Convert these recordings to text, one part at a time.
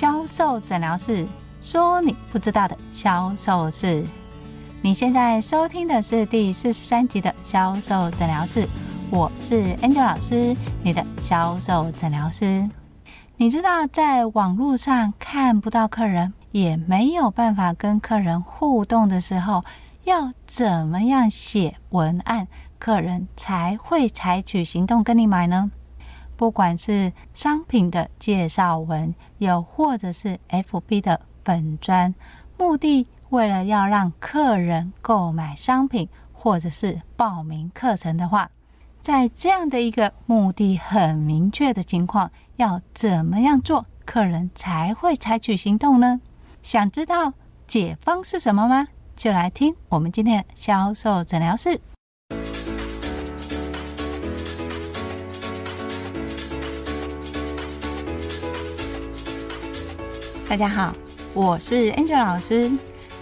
销售诊疗室，说你不知道的销售事。你现在收听的是第四十三集的销售诊疗室，我是 Angel 老师，你的销售诊疗师。你知道在网络上看不到客人，也没有办法跟客人互动的时候，要怎么样写文案，客人才会采取行动跟你买呢？不管是商品的介绍文，又或者是 FB 的粉砖，目的为了要让客人购买商品，或者是报名课程的话，在这样的一个目的很明确的情况，要怎么样做，客人才会采取行动呢？想知道解方是什么吗？就来听我们今天的销售诊疗室。大家好，我是 Angel 老师。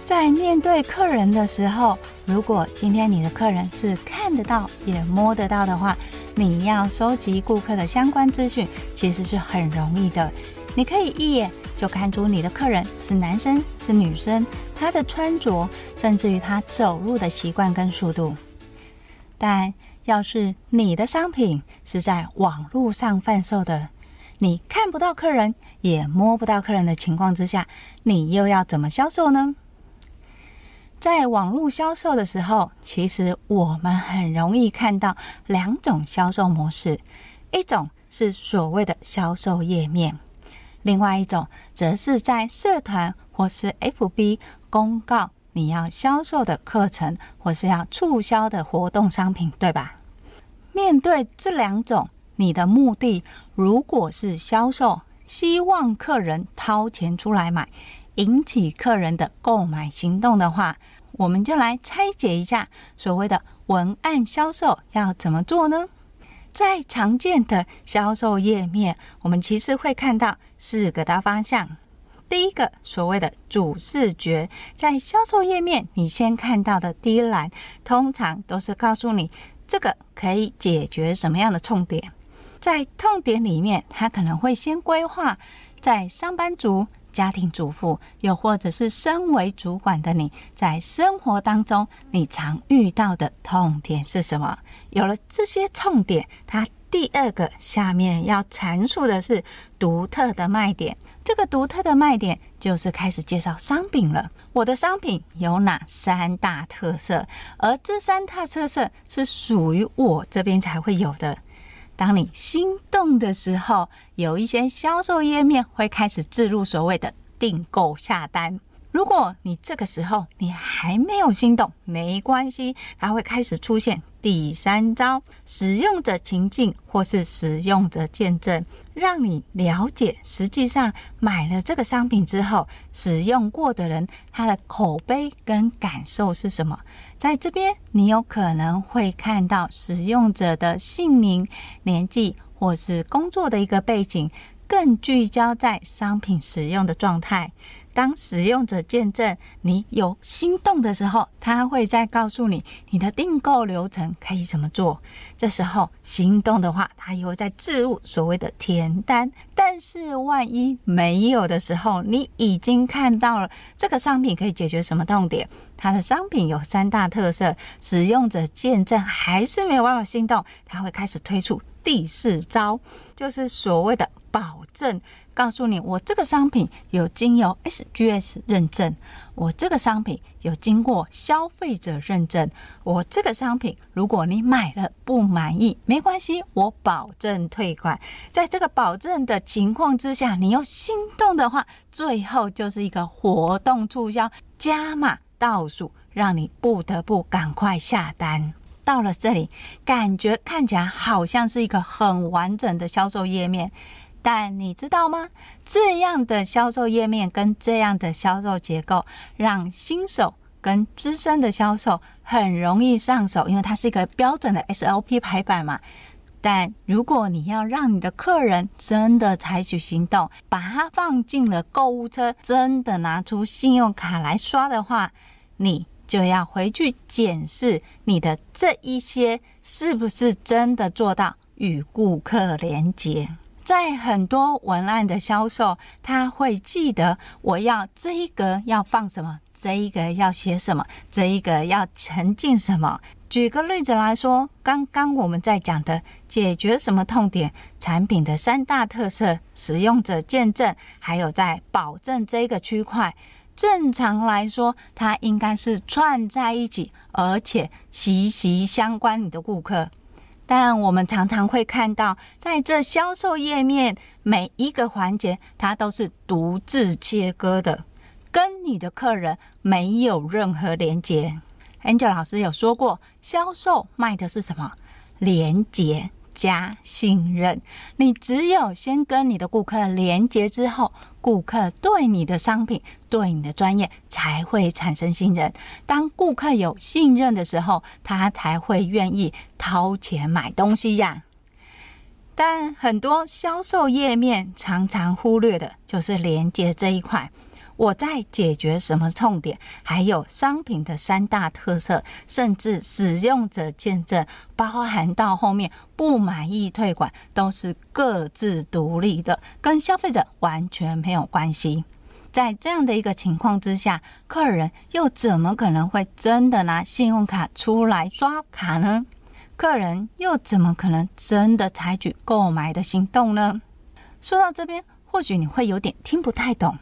在面对客人的时候，如果今天你的客人是看得到也摸得到的话，你要收集顾客的相关资讯，其实是很容易的。你可以一眼就看出你的客人是男生是女生，他的穿着，甚至于他走路的习惯跟速度。但要是你的商品是在网络上贩售的，你看不到客人，也摸不到客人的情况之下，你又要怎么销售呢？在网络销售的时候，其实我们很容易看到两种销售模式，一种是所谓的销售页面，另外一种则是在社团或是 FB 公告你要销售的课程或是要促销的活动商品，对吧？面对这两种。你的目的如果是销售，希望客人掏钱出来买，引起客人的购买行动的话，我们就来拆解一下所谓的文案销售要怎么做呢？在常见的销售页面，我们其实会看到四个大方向。第一个，所谓的主视觉，在销售页面，你先看到的第一栏，通常都是告诉你这个可以解决什么样的痛点。在痛点里面，他可能会先规划在上班族、家庭主妇，又或者是身为主管的你，在生活当中你常遇到的痛点是什么？有了这些痛点，他第二个下面要阐述的是独特的卖点。这个独特的卖点就是开始介绍商品了。我的商品有哪三大特色？而这三大特色是属于我这边才会有的。当你心动的时候，有一些销售页面会开始置入所谓的订购下单。如果你这个时候你还没有心动，没关系，它会开始出现第三招使用者情境或是使用者见证，让你了解实际上买了这个商品之后，使用过的人他的口碑跟感受是什么。在这边，你有可能会看到使用者的姓名、年纪或是工作的一个背景，更聚焦在商品使用的状态。当使用者见证你有心动的时候，他会再告诉你你的订购流程可以怎么做。这时候心动的话，他又在置入所谓的填单。但是万一没有的时候，你已经看到了这个商品可以解决什么痛点，它的商品有三大特色，使用者见证还是没有办法心动，他会开始推出第四招，就是所谓的保证。告诉你，我这个商品有经由 SGS 认证，我这个商品有经过消费者认证，我这个商品如果你买了不满意，没关系，我保证退款。在这个保证的情况之下，你又心动的话，最后就是一个活动促销加码倒数，让你不得不赶快下单。到了这里，感觉看起来好像是一个很完整的销售页面。但你知道吗？这样的销售页面跟这样的销售结构，让新手跟资深的销售很容易上手，因为它是一个标准的 SOP 排版嘛。但如果你要让你的客人真的采取行动，把它放进了购物车，真的拿出信用卡来刷的话，你就要回去检视你的这一些是不是真的做到与顾客连接。在很多文案的销售，他会记得我要这一格要放什么，这一格要写什么，这一格要沉浸什么。举个例子来说，刚刚我们在讲的解决什么痛点，产品的三大特色，使用者见证，还有在保证这个区块。正常来说，它应该是串在一起，而且息息相关。你的顾客，但我们常常会看到，在这销售页面每一个环节，它都是独自切割的，跟你的客人没有任何连接。Angel 老师有说过，销售卖的是什么？连接加信任。你只有先跟你的顾客连接之后。顾客对你的商品、对你的专业才会产生信任。当顾客有信任的时候，他才会愿意掏钱买东西呀。但很多销售页面常常忽略的就是连接这一块。我在解决什么痛点，还有商品的三大特色，甚至使用者见证，包含到后面不满意退款，都是各自独立的，跟消费者完全没有关系。在这样的一个情况之下，客人又怎么可能会真的拿信用卡出来刷卡呢？客人又怎么可能真的采取购买的行动呢？说到这边，或许你会有点听不太懂。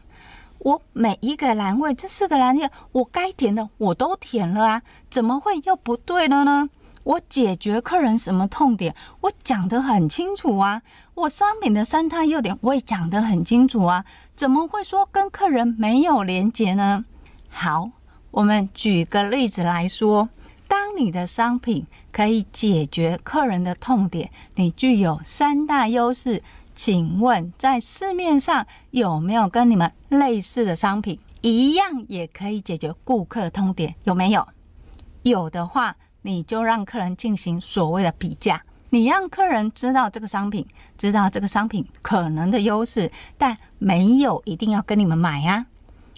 我每一个栏位，这四个栏位，我该填的我都填了啊，怎么会又不对了呢？我解决客人什么痛点，我讲得很清楚啊。我商品的三大优点，我也讲得很清楚啊，怎么会说跟客人没有连结呢？好，我们举个例子来说，当你的商品可以解决客人的痛点，你具有三大优势。请问，在市面上有没有跟你们类似的商品，一样也可以解决顾客痛点？有没有？有的话，你就让客人进行所谓的比价，你让客人知道这个商品，知道这个商品可能的优势，但没有一定要跟你们买呀。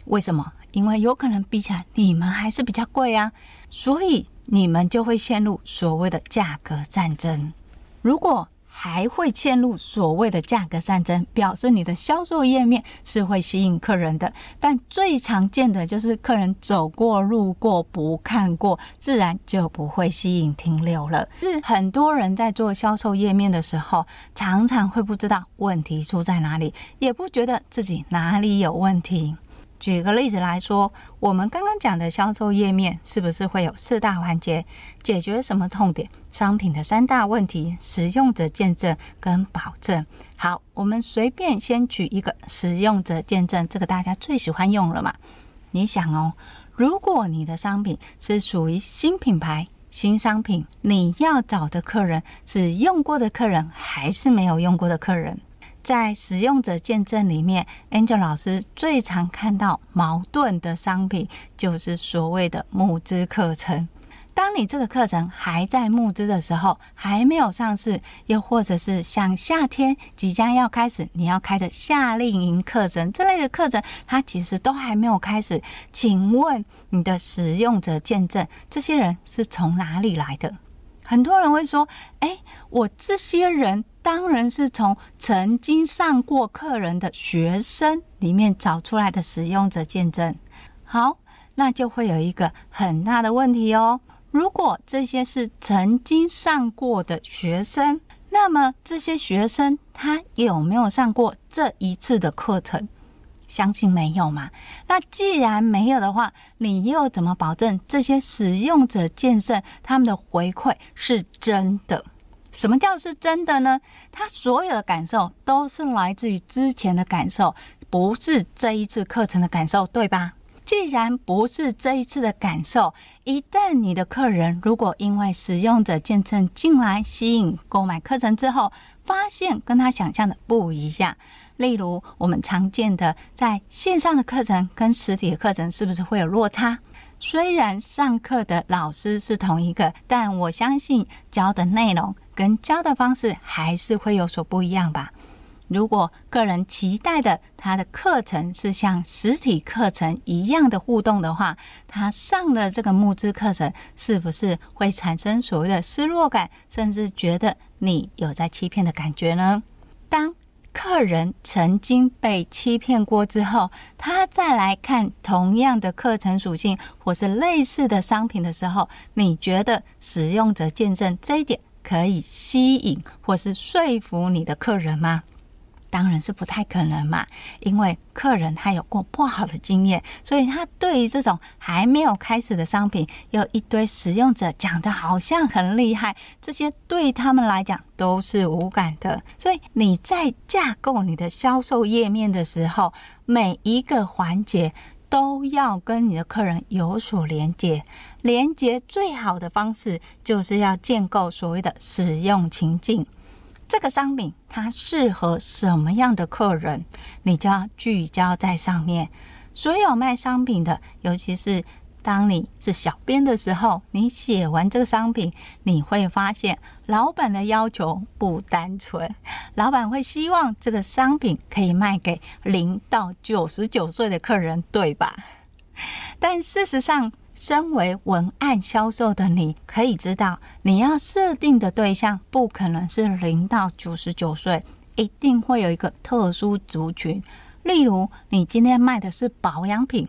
为什么？因为有可能比起来你们还是比较贵啊，所以你们就会陷入所谓的价格战争。如果还会陷入所谓的价格战争，表示你的销售页面是会吸引客人的，但最常见的就是客人走过路过不看过，自然就不会吸引停留了。是很多人在做销售页面的时候，常常会不知道问题出在哪里，也不觉得自己哪里有问题。举个例子来说，我们刚刚讲的销售页面是不是会有四大环节？解决什么痛点？商品的三大问题：使用者见证跟保证。好，我们随便先举一个使用者见证，这个大家最喜欢用了嘛？你想哦，如果你的商品是属于新品牌、新商品，你要找的客人是用过的客人，还是没有用过的客人？在使用者见证里面，Angel 老师最常看到矛盾的商品，就是所谓的募资课程。当你这个课程还在募资的时候，还没有上市，又或者是像夏天即将要开始，你要开的夏令营课程这类的课程，它其实都还没有开始。请问你的使用者见证，这些人是从哪里来的？很多人会说：“哎，我这些人。”当然是从曾经上过课人的学生里面找出来的使用者见证。好，那就会有一个很大的问题哦。如果这些是曾经上过的学生，那么这些学生他有没有上过这一次的课程？相信没有嘛。那既然没有的话，你又怎么保证这些使用者见证他们的回馈是真的？什么叫是真的呢？他所有的感受都是来自于之前的感受，不是这一次课程的感受，对吧？既然不是这一次的感受，一旦你的客人如果因为使用者见证进来吸引购买课程之后，发现跟他想象的不一样，例如我们常见的在线上的课程跟实体的课程是不是会有落差？虽然上课的老师是同一个，但我相信教的内容。跟教的方式还是会有所不一样吧。如果个人期待的他的课程是像实体课程一样的互动的话，他上了这个募资课程，是不是会产生所谓的失落感，甚至觉得你有在欺骗的感觉呢？当客人曾经被欺骗过之后，他再来看同样的课程属性或是类似的商品的时候，你觉得使用者见证这一点可以吸引或是说服你的客人吗？当然是不太可能嘛，因为客人他有过不好的经验，所以他对于这种还没有开始的商品，有一堆使用者讲的好像很厉害，这些对他们来讲都是无感的。所以你在架构你的销售页面的时候，每一个环节都要跟你的客人有所连接，连接最好的方式就是要建构所谓的使用情境。这个商品它适合什么样的客人，你就要聚焦在上面。所有卖商品的，尤其是当你是小编的时候，你写完这个商品，你会发现老板的要求不单纯，老板会希望这个商品可以卖给零到九十九岁的客人，对吧？但事实上，身为文案销售的你，可以知道，你要设定的对象不可能是零到九十九岁，一定会有一个特殊族群。例如，你今天卖的是保养品，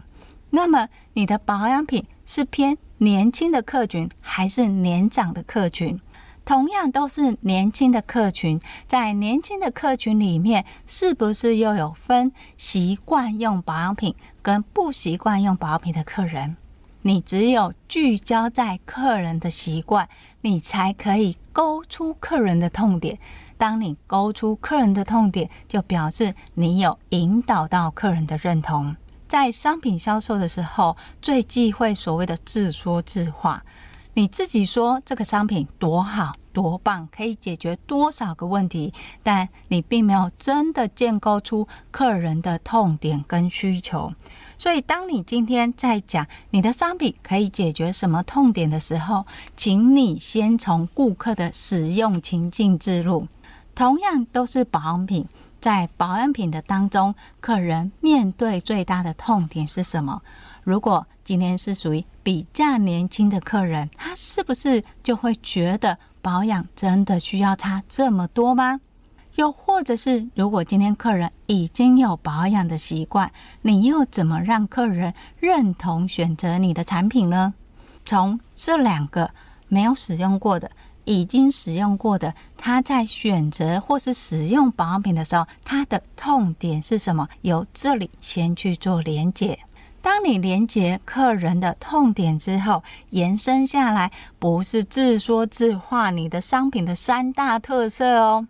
那么你的保养品是偏年轻的客群还是年长的客群？同样都是年轻的客群，在年轻的客群里面，是不是又有分习惯用保养品跟不习惯用保养品的客人？你只有聚焦在客人的习惯，你才可以勾出客人的痛点。当你勾出客人的痛点，就表示你有引导到客人的认同。在商品销售的时候，最忌讳所谓的自说自话。你自己说这个商品多好。多棒，可以解决多少个问题，但你并没有真的建构出客人的痛点跟需求。所以，当你今天在讲你的商品可以解决什么痛点的时候，请你先从顾客的使用情境置入。同样都是保养品，在保养品的当中，客人面对最大的痛点是什么？如果今天是属于比较年轻的客人，他是不是就会觉得？保养真的需要差这么多吗？又或者是，如果今天客人已经有保养的习惯，你又怎么让客人认同选择你的产品呢？从这两个没有使用过的、已经使用过的，他在选择或是使用保养品的时候，他的痛点是什么？由这里先去做连结。当你连接客人的痛点之后，延伸下来不是自说自话，你的商品的三大特色哦，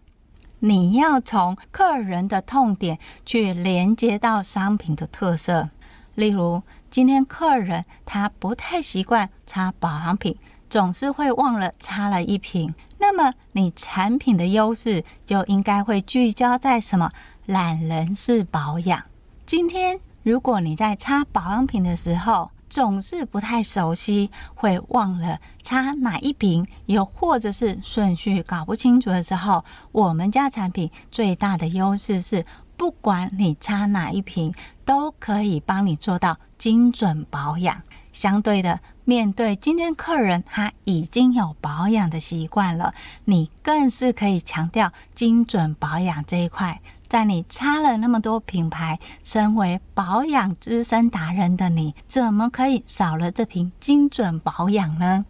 你要从客人的痛点去连接到商品的特色。例如，今天客人他不太习惯擦保养品，总是会忘了擦了一瓶，那么你产品的优势就应该会聚焦在什么？懒人式保养。今天。如果你在擦保养品的时候总是不太熟悉，会忘了擦哪一瓶，又或者是顺序搞不清楚的时候，我们家产品最大的优势是，不管你擦哪一瓶，都可以帮你做到精准保养。相对的，面对今天客人他已经有保养的习惯了，你更是可以强调精准保养这一块。在你擦了那么多品牌，身为保养资深达人的你，怎么可以少了这瓶精准保养呢？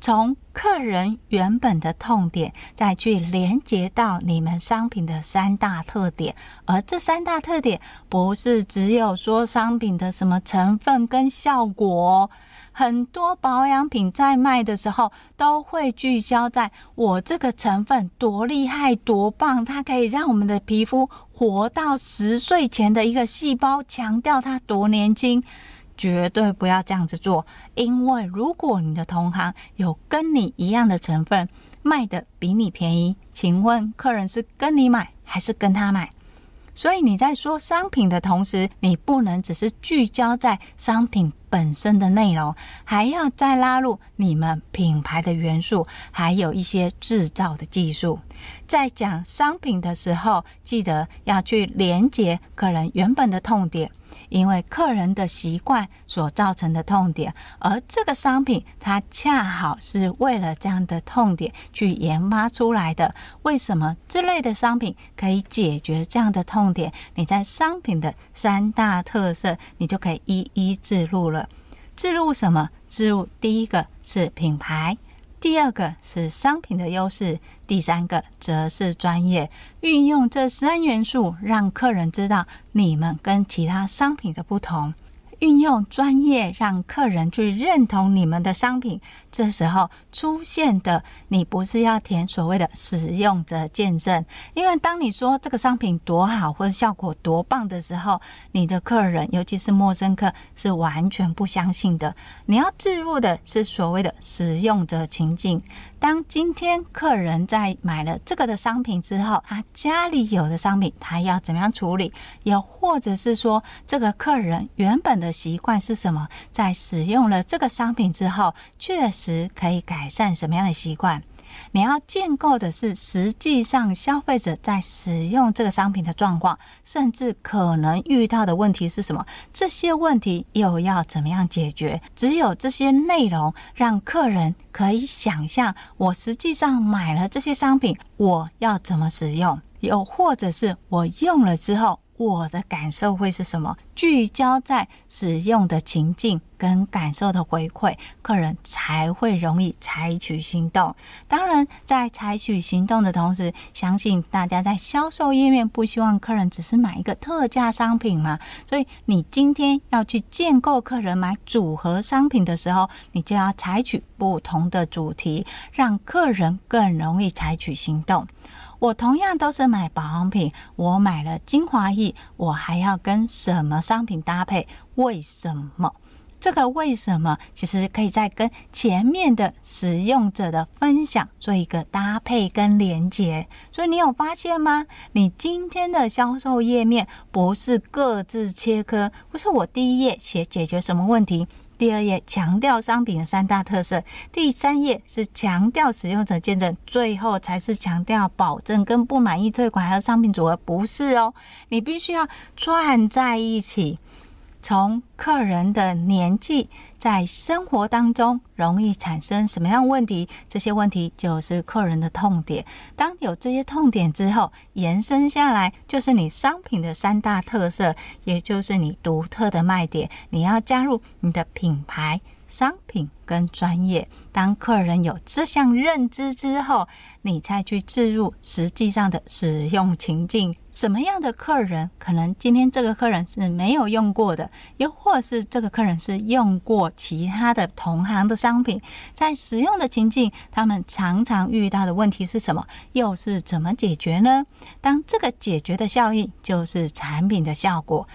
从客人原本的痛点，再去连接到你们商品的三大特点，而这三大特点不是只有说商品的什么成分跟效果。很多保养品在卖的时候，都会聚焦在我这个成分多厉害、多棒，它可以让我们的皮肤活到十岁前的一个细胞，强调它多年轻。绝对不要这样子做，因为如果你的同行有跟你一样的成分卖的比你便宜，请问客人是跟你买还是跟他买？所以你在说商品的同时，你不能只是聚焦在商品本身的内容，还要再拉入你们品牌的元素，还有一些制造的技术。在讲商品的时候，记得要去连接客人原本的痛点。因为客人的习惯所造成的痛点，而这个商品它恰好是为了这样的痛点去研发出来的。为什么这类的商品可以解决这样的痛点？你在商品的三大特色，你就可以一一置入了。置入什么？置入第一个是品牌。第二个是商品的优势，第三个则是专业。运用这三元素，让客人知道你们跟其他商品的不同。运用专业让客人去认同你们的商品，这时候出现的你不是要填所谓的使用者见证，因为当你说这个商品多好或者效果多棒的时候，你的客人尤其是陌生客是完全不相信的。你要置入的是所谓的使用者情境。当今天客人在买了这个的商品之后，他家里有的商品他要怎么样处理？又或者是说，这个客人原本的习惯是什么？在使用了这个商品之后，确实可以改善什么样的习惯？你要建构的是实际上消费者在使用这个商品的状况，甚至可能遇到的问题是什么？这些问题又要怎么样解决？只有这些内容，让客人可以想象，我实际上买了这些商品，我要怎么使用？又或者是我用了之后，我的感受会是什么？聚焦在使用的情境跟感受的回馈，客人才会容易采取行动。当然，在采取行动的同时，相信大家在销售页面不希望客人只是买一个特价商品嘛。所以，你今天要去建构客人买组合商品的时候，你就要采取不同的主题，让客人更容易采取行动。我同样都是买保养品，我买了精华液，我还要跟什么商品搭配？为什么？这个为什么其实可以再跟前面的使用者的分享做一个搭配跟连接。所以你有发现吗？你今天的销售页面不是各自切割，不是我第一页写解决什么问题。第二页强调商品的三大特色，第三页是强调使用者见证，最后才是强调保证跟不满意退款还有商品组合，不是哦，你必须要串在一起。从客人的年纪，在生活当中容易产生什么样问题？这些问题就是客人的痛点。当有这些痛点之后，延伸下来就是你商品的三大特色，也就是你独特的卖点。你要加入你的品牌。商品跟专业，当客人有这项认知之后，你再去置入实际上的使用情境。什么样的客人可能今天这个客人是没有用过的，又或是这个客人是用过其他的同行的商品，在使用的情境，他们常常遇到的问题是什么？又是怎么解决呢？当这个解决的效益就是产品的效果。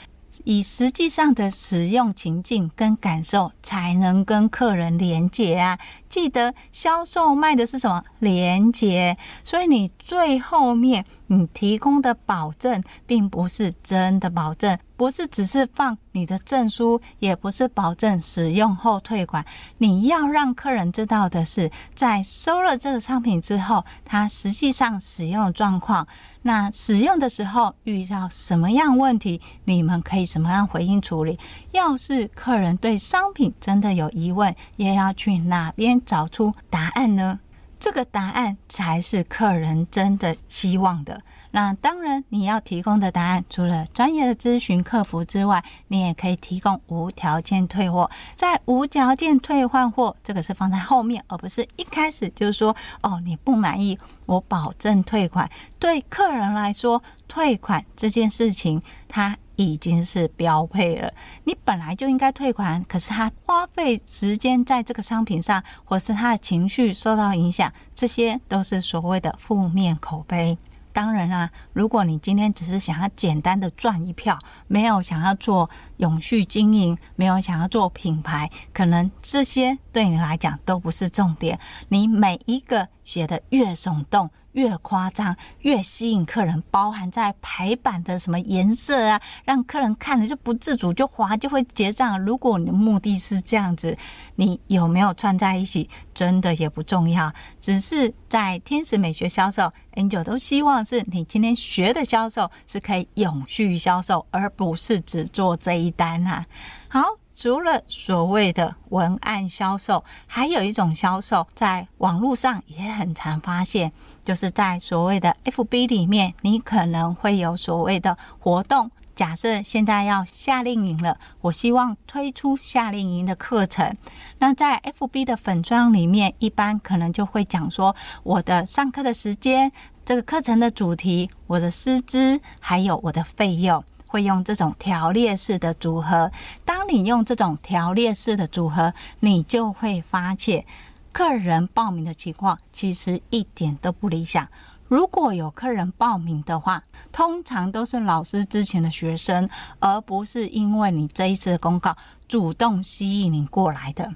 以实际上的使用情境跟感受，才能跟客人连接啊！记得销售卖的是什么？连接。所以你最后面你提供的保证，并不是真的保证，不是只是放你的证书，也不是保证使用后退款。你要让客人知道的是，在收了这个商品之后，他实际上使用状况。那使用的时候遇到什么样问题，你们可以什么样回应处理？要是客人对商品真的有疑问，又要去哪边找出答案呢？这个答案才是客人真的希望的。那当然，你要提供的答案，除了专业的咨询客服之外，你也可以提供无条件退货。在无条件退换货，这个是放在后面，而不是一开始就说，哦，你不满意，我保证退款。对客人来说，退款这件事情，它已经是标配了。你本来就应该退款，可是他花费时间在这个商品上，或是他的情绪受到影响，这些都是所谓的负面口碑。当然啦，如果你今天只是想要简单的赚一票，没有想要做永续经营，没有想要做品牌，可能这些对你来讲都不是重点。你每一个写的越耸动、越夸张，越吸引客人，包含在排版的什么颜色啊，让客人看了就不自主就滑，就会结账。如果你的目的是这样子，你有没有串在一起，真的也不重要。只是在天使美学销售，Angel 都希望是你今天学的销售是可以永续销售，而不是只做这一单啊。好。除了所谓的文案销售，还有一种销售，在网络上也很常发现，就是在所谓的 FB 里面，你可能会有所谓的活动。假设现在要夏令营了，我希望推出夏令营的课程。那在 FB 的粉专里面，一般可能就会讲说我的上课的时间、这个课程的主题、我的师资，还有我的费用。会用这种条列式的组合。当你用这种条列式的组合，你就会发现客人报名的情况其实一点都不理想。如果有客人报名的话，通常都是老师之前的学生，而不是因为你这一次的公告主动吸引你过来的。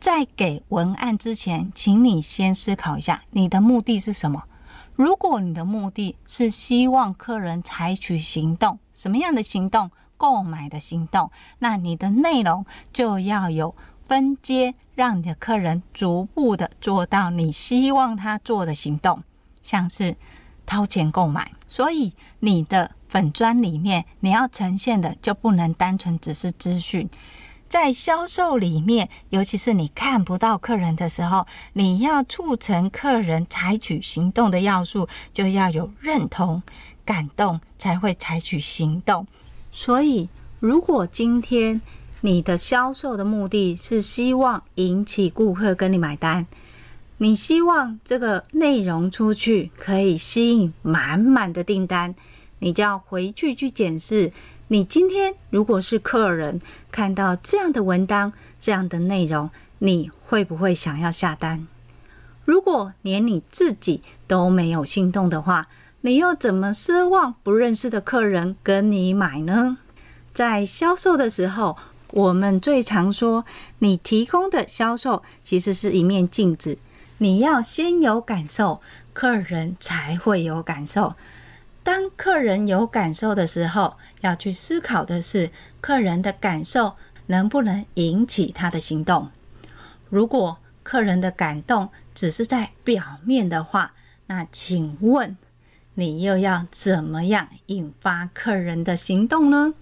在给文案之前，请你先思考一下，你的目的是什么？如果你的目的是希望客人采取行动，什么样的行动？购买的行动，那你的内容就要有分阶，让你的客人逐步的做到你希望他做的行动，像是掏钱购买。所以你的粉专里面，你要呈现的就不能单纯只是资讯。在销售里面，尤其是你看不到客人的时候，你要促成客人采取行动的要素，就要有认同、感动，才会采取行动。所以，如果今天你的销售的目的是希望引起顾客跟你买单，你希望这个内容出去可以吸引满满的订单，你就要回去去检视。你今天如果是客人，看到这样的文档、这样的内容，你会不会想要下单？如果连你自己都没有心动的话，你又怎么奢望不认识的客人跟你买呢？在销售的时候，我们最常说，你提供的销售其实是一面镜子，你要先有感受，客人才会有感受。当客人有感受的时候，要去思考的是，客人的感受能不能引起他的行动。如果客人的感动只是在表面的话，那请问你又要怎么样引发客人的行动呢？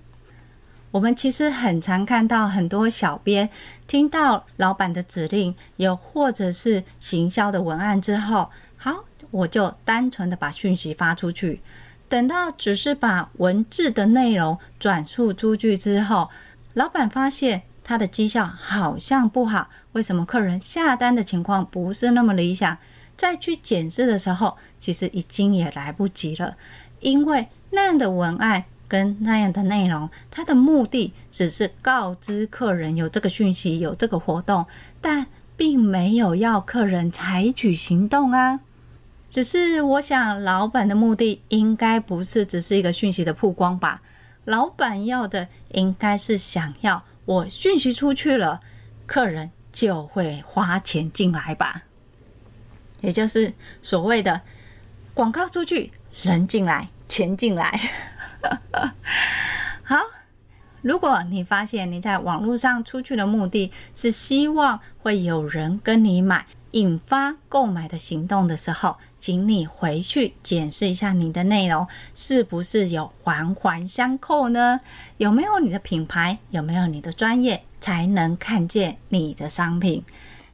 我们其实很常看到很多小编听到老板的指令，又或者是行销的文案之后，好，我就单纯的把讯息发出去。等到只是把文字的内容转述出去之后，老板发现他的绩效好像不好，为什么客人下单的情况不是那么理想？再去检视的时候，其实已经也来不及了，因为那样的文案跟那样的内容，它的目的只是告知客人有这个讯息，有这个活动，但并没有要客人采取行动啊。只是我想，老板的目的应该不是只是一个讯息的曝光吧？老板要的应该是想要我讯息出去了，客人就会花钱进来吧？也就是所谓的广告出去，人进来，钱进来。好，如果你发现你在网络上出去的目的是希望会有人跟你买。引发购买的行动的时候，请你回去检视一下你的内容是不是有环环相扣呢？有没有你的品牌？有没有你的专业？才能看见你的商品。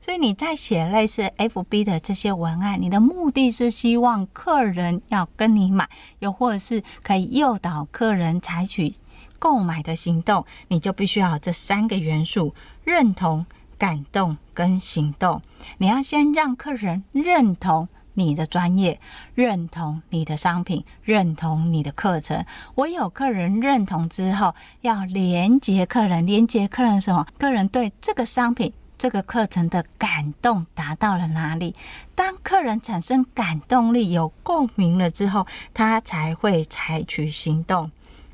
所以你在写类似 FB 的这些文案，你的目的是希望客人要跟你买，又或者是可以诱导客人采取购买的行动，你就必须要这三个元素：认同。感动跟行动，你要先让客人认同你的专业，认同你的商品，认同你的课程。我有客人认同之后，要连接客人，连接客人什么？客人对这个商品、这个课程的感动达到了哪里？当客人产生感动力、有共鸣了之后，他才会采取行动。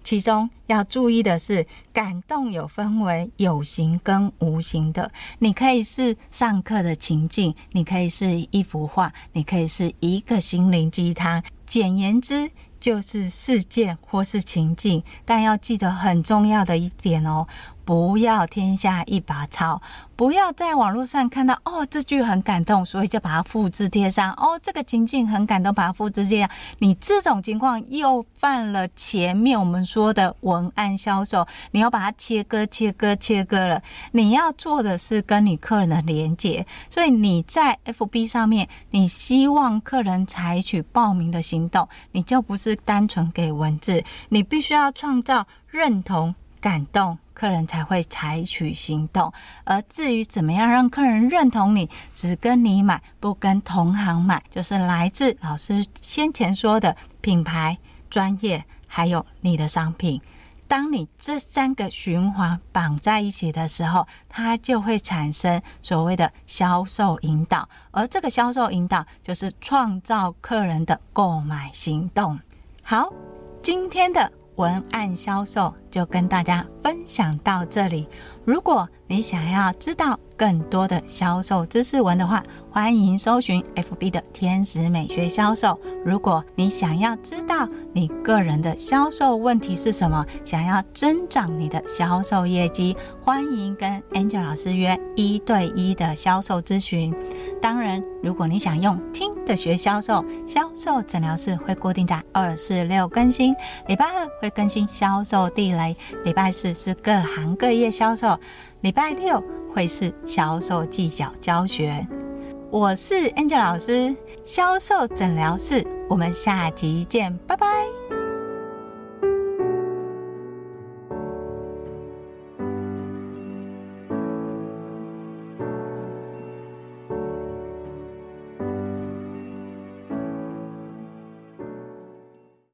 其中要注意的是，感动有分为有形跟无形的。你可以是上课的情境，你可以是一幅画，你可以是一个心灵鸡汤。简言之，就是事件或是情境。但要记得很重要的一点哦。不要天下一把草，不要在网络上看到哦，这句很感动，所以就把它复制贴上。哦，这个情境很感动，把它复制贴上。你这种情况又犯了前面我们说的文案销售，你要把它切割、切割、切割了。你要做的是跟你客人的连接，所以你在 FB 上面，你希望客人采取报名的行动，你就不是单纯给文字，你必须要创造认同、感动。客人才会采取行动，而至于怎么样让客人认同你，只跟你买，不跟同行买，就是来自老师先前说的品牌、专业，还有你的商品。当你这三个循环绑在一起的时候，它就会产生所谓的销售引导，而这个销售引导就是创造客人的购买行动。好，今天的。文案销售就跟大家分享到这里。如果你想要知道更多的销售知识文的话，欢迎搜寻 FB 的天使美学销售。如果你想要知道你个人的销售问题是什么，想要增长你的销售业绩，欢迎跟 Angel 老师约一对一的销售咨询。当然，如果你想用听的学销售，销售诊疗室会固定在二四六更新，礼拜二会更新销售地雷，礼拜四是各行各业销售，礼拜六会是销售技巧教学。我是 Angel 老师，销售诊疗室，我们下集见，拜拜。